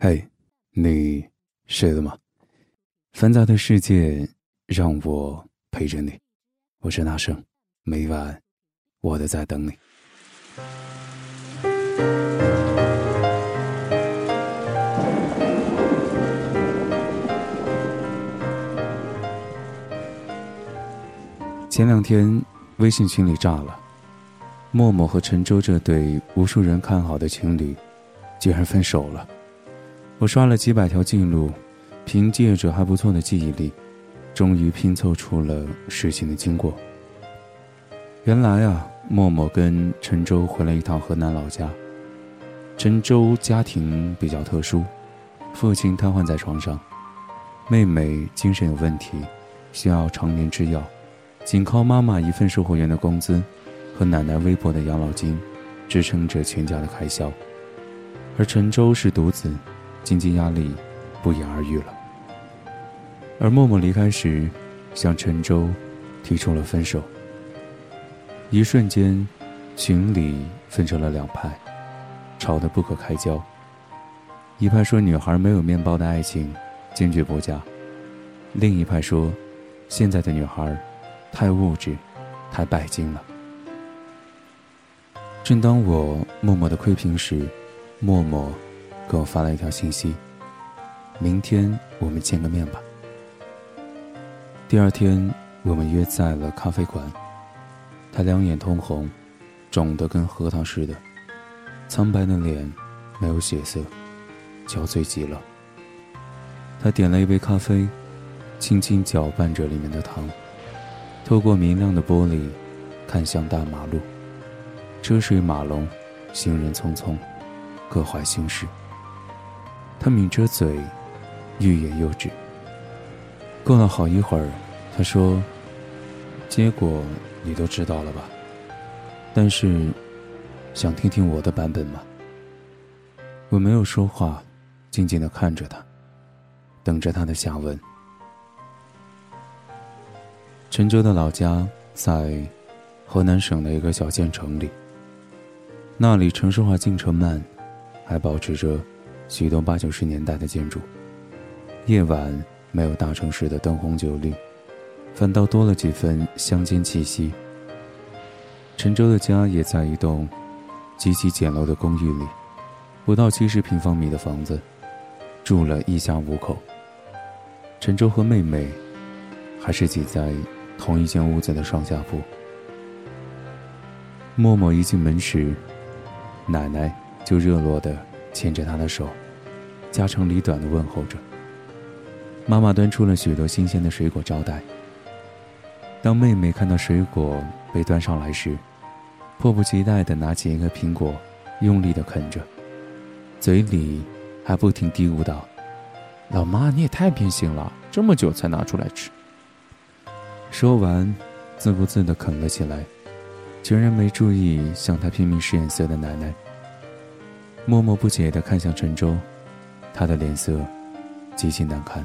嘿，你睡了吗？繁杂的世界让我陪着你，我是大圣，每晚我都在等你。前两天微信群里炸了，默默和陈周这对无数人看好的情侣，居然分手了。我刷了几百条记录，凭借着还不错的记忆力，终于拼凑出了事情的经过。原来啊，默默跟陈周回了一趟河南老家。陈周家庭比较特殊，父亲瘫痪在床上，妹妹精神有问题，需要常年吃药。仅靠妈妈一份售货员的工资，和奶奶微薄的养老金，支撑着全家的开销。而陈周是独子，经济压力不言而喻了。而默默离开时，向陈舟提出了分手。一瞬间，群里分成了两派，吵得不可开交。一派说女孩没有面包的爱情，坚决不嫁；另一派说，现在的女孩。太物质，太拜金了。正当我默默的窥屏时，默默给我发了一条信息：“明天我们见个面吧。”第二天，我们约在了咖啡馆。他两眼通红，肿得跟核桃似的，苍白的脸没有血色，憔悴极了。他点了一杯咖啡，轻轻搅拌着里面的糖。透过明亮的玻璃，看向大马路，车水马龙，行人匆匆，各怀心事。他抿着嘴，欲言又止。过了好一会儿，他说：“结果你都知道了吧？但是，想听听我的版本吗？”我没有说话，静静的看着他，等着他的下文。陈州的老家在河南省的一个小县城里。那里城市化进程慢，还保持着许多八九十年代的建筑。夜晚没有大城市的灯红酒绿，反倒多了几分乡间气息。陈州的家也在一栋极其简陋的公寓里，不到七十平方米的房子，住了一家五口。陈州和妹妹还是挤在。同一间屋子的上下铺。默默一进门时，奶奶就热络的牵着他的手，家长里短的问候着。妈妈端出了许多新鲜的水果招待。当妹妹看到水果被端上来时，迫不及待的拿起一个苹果，用力的啃着，嘴里还不停嘀咕道：“老妈，你也太偏心了，这么久才拿出来吃。”说完，自顾自地啃了起来，全然没注意向她拼命使眼色的奶奶。默默不解地看向陈周，他的脸色极其难看。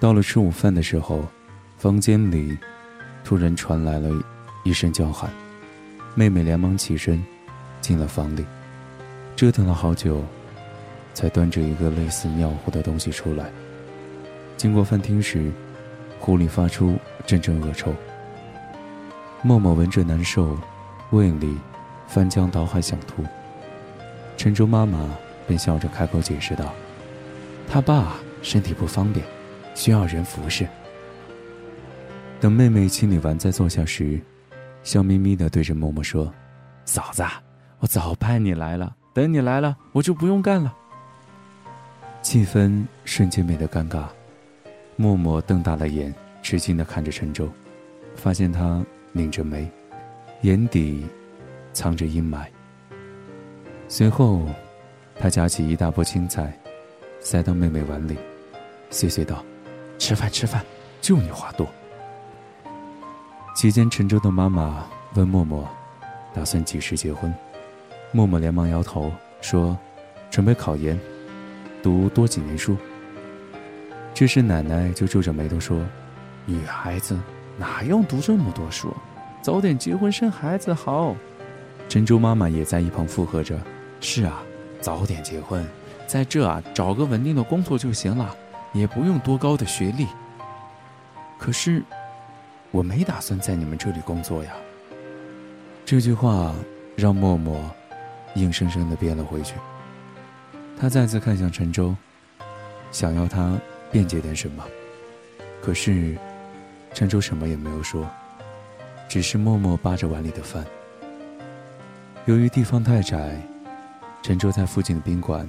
到了吃午饭的时候，房间里突然传来了一声叫喊，妹妹连忙起身进了房里，折腾了好久，才端着一个类似尿壶的东西出来。经过饭厅时。壶里发出阵阵恶臭。默默闻着难受，胃里翻江倒海想吐。陈州妈妈便笑着开口解释道：“他爸身体不方便，需要人服侍。”等妹妹清理完再坐下时，笑眯眯地对着默默说：“嫂子，我早盼你来了，等你来了，我就不用干了。”气氛瞬间变得尴尬。默默瞪大了眼，吃惊地看着陈周，发现他拧着眉，眼底藏着阴霾。随后，他夹起一大波青菜，塞到妹妹碗里，碎碎道：“吃饭，吃饭，就你话多。”期间，陈周的妈妈问默默：“打算几时结婚？”默默连忙摇头说：“准备考研，读多几年书。”这时，奶奶就皱着眉头说：“女孩子哪用读这么多书？早点结婚生孩子好。”珍珠妈妈也在一旁附和着：“是啊，早点结婚，在这啊找个稳定的工作就行了，也不用多高的学历。可是，我没打算在你们这里工作呀。这句话让默默硬生生的憋了回去。他再次看向陈舟，想要他辩解点什么，可是陈舟什么也没有说，只是默默扒着碗里的饭。由于地方太窄，陈舟在附近的宾馆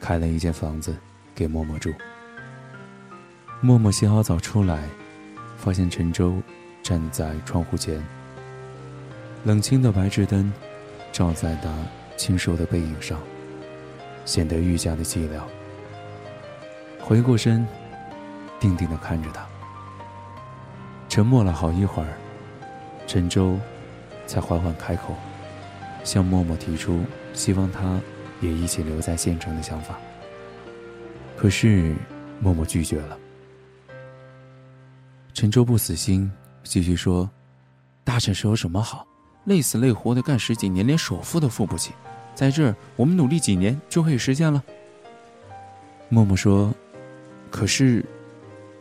开了一间房子给默默住。默默洗好澡出来，发现陈舟站在窗户前，冷清的白炽灯照在他清瘦的背影上，显得愈加的寂寥。回过身，定定的看着他，沉默了好一会儿，陈舟才缓缓开口。向默默提出希望他也一起留在县城的想法，可是默默拒绝了。陈舟不死心，继续说：“大城市有什么好？累死累活的干十几年，连首付都付不起。在这儿，我们努力几年就可以实现了。”默默说：“可是，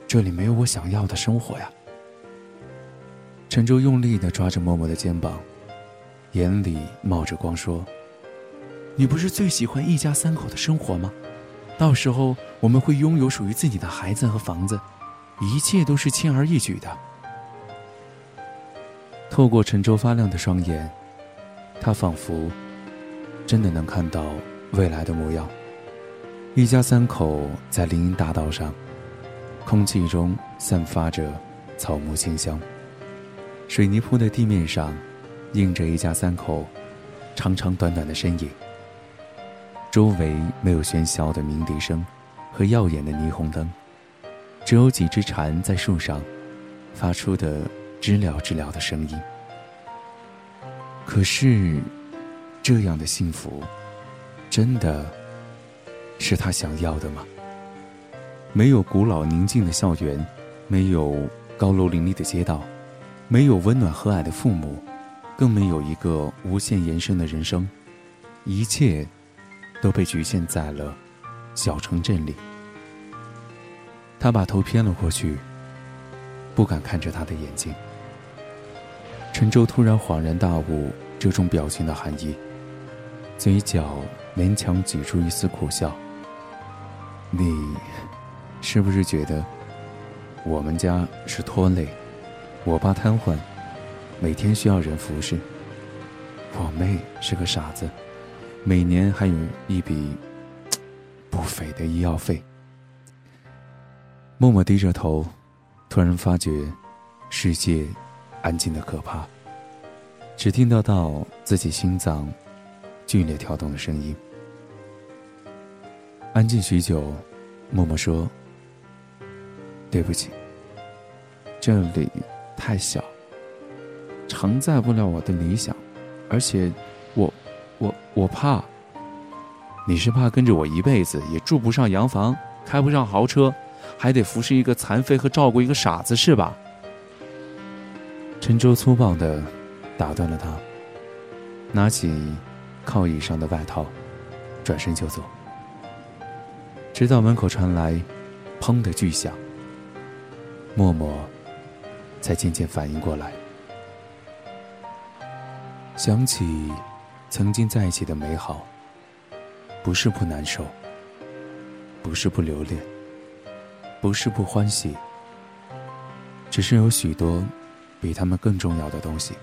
这里没有我想要的生活呀。”陈舟用力的抓着默默的肩膀。眼里冒着光，说：“你不是最喜欢一家三口的生活吗？到时候我们会拥有属于自己的孩子和房子，一切都是轻而易举的。”透过陈舟发亮的双眼，他仿佛真的能看到未来的模样。一家三口在林荫大道上，空气中散发着草木清香，水泥铺的地面上。映着一家三口长长短短的身影，周围没有喧嚣的鸣笛声和耀眼的霓虹灯，只有几只蝉在树上发出的知了知了的声音。可是，这样的幸福，真的是他想要的吗？没有古老宁静的校园，没有高楼林立的街道，没有温暖和蔼的父母。更没有一个无限延伸的人生，一切都被局限在了小城镇里。他把头偏了过去，不敢看着他的眼睛。陈舟突然恍然大悟这种表情的含义，嘴角勉强挤出一丝苦笑：“你是不是觉得我们家是拖累？我爸瘫痪。”每天需要人服侍。我妹是个傻子，每年还有一笔 不菲的医药费。默默低着头，突然发觉世界安静的可怕，只听得到自己心脏剧烈跳动的声音。安静许久，默默说：“对不起，这里太小。”承载不了我的理想，而且，我，我，我怕。你是怕跟着我一辈子也住不上洋房，开不上豪车，还得服侍一个残废和照顾一个傻子是吧？陈舟粗暴的打断了他，拿起靠椅上的外套，转身就走。直到门口传来“砰”的巨响，默默才渐渐反应过来。想起曾经在一起的美好，不是不难受，不是不留恋，不是不欢喜，只是有许多比他们更重要的东西，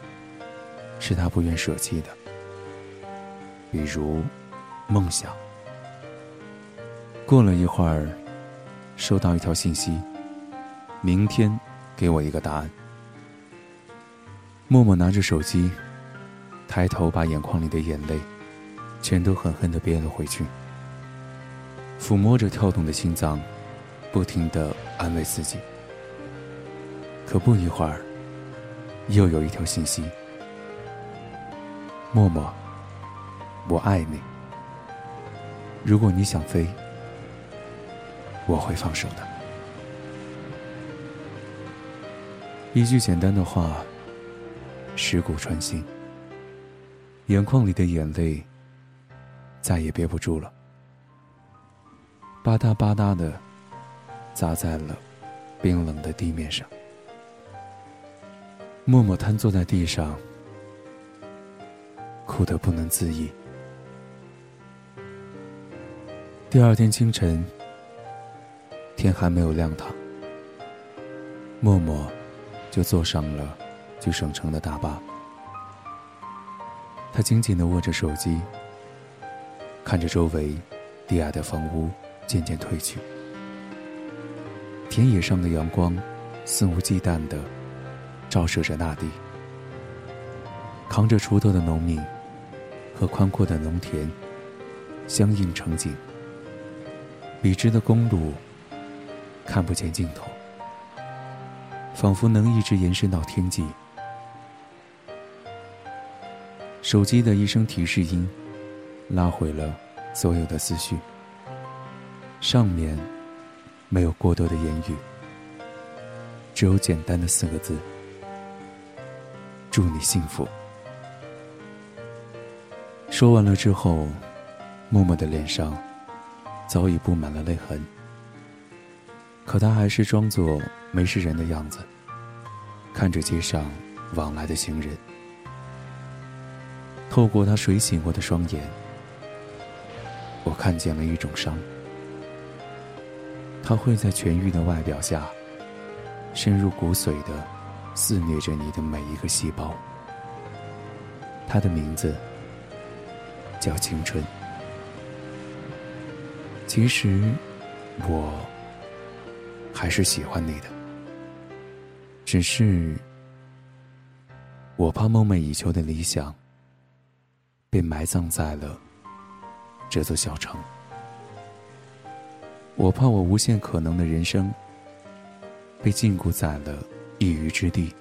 是他不愿舍弃的，比如梦想。过了一会儿，收到一条信息：明天给我一个答案。默默拿着手机。抬头，把眼眶里的眼泪全都狠狠地憋了回去，抚摸着跳动的心脏，不停地安慰自己。可不一会儿，又有一条信息：“默默，我爱你。如果你想飞，我会放手的。”一句简单的话，蚀骨穿心。眼眶里的眼泪再也憋不住了，吧嗒吧嗒的砸在了冰冷的地面上。默默瘫坐在地上，哭得不能自已。第二天清晨，天还没有亮堂，默默就坐上了去省城的大巴。他紧紧地握着手机，看着周围低矮的房屋渐渐褪去，田野上的阳光肆无忌惮地照射着大地，扛着锄头的农民和宽阔的农田相映成景，笔直的公路看不见尽头，仿佛能一直延伸到天际。手机的一声提示音，拉回了所有的思绪。上面没有过多的言语，只有简单的四个字：“祝你幸福。”说完了之后，默默的脸上早已布满了泪痕，可他还是装作没事人的样子，看着街上往来的行人。透过他水醒过的双眼，我看见了一种伤。它会在痊愈的外表下，深入骨髓的肆虐着你的每一个细胞。他的名字叫青春。其实，我还是喜欢你的，只是我怕梦寐以求的理想。被埋葬在了这座小城。我怕我无限可能的人生被禁锢在了一隅之地。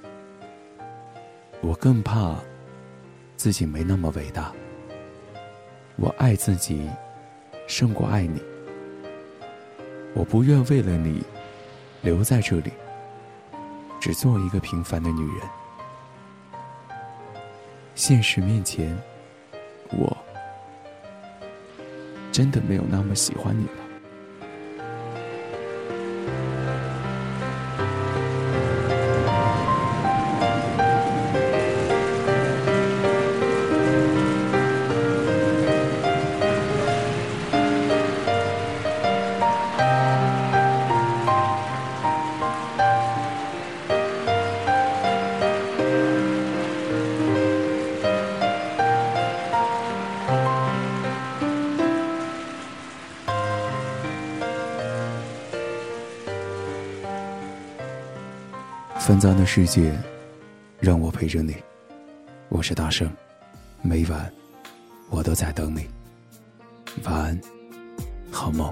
我更怕自己没那么伟大。我爱自己胜过爱你。我不愿为了你留在这里，只做一个平凡的女人。现实面前。我真的没有那么喜欢你。纷杂的世界，让我陪着你。我是大圣，每晚我都在等你。晚安，好梦。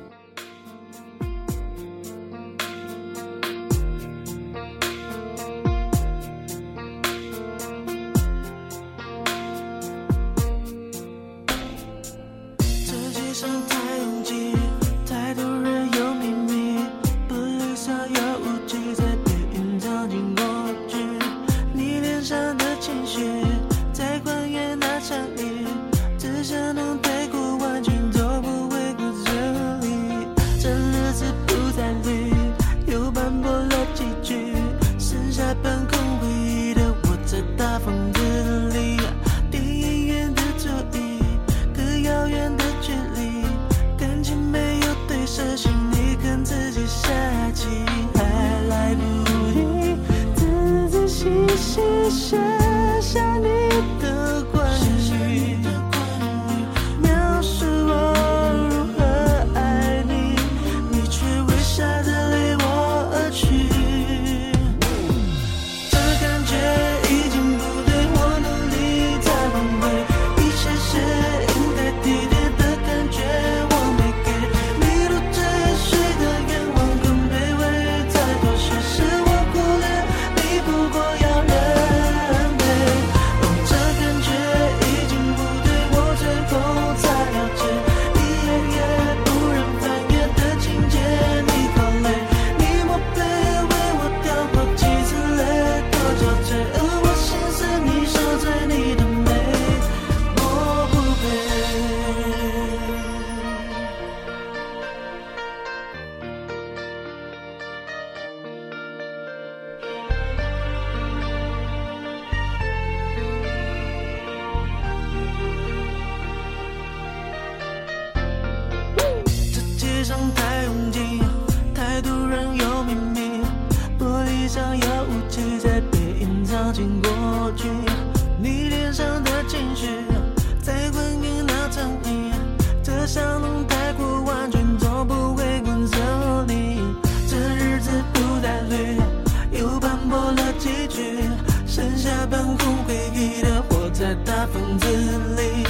房子里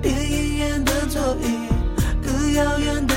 电影院的座椅更遥远的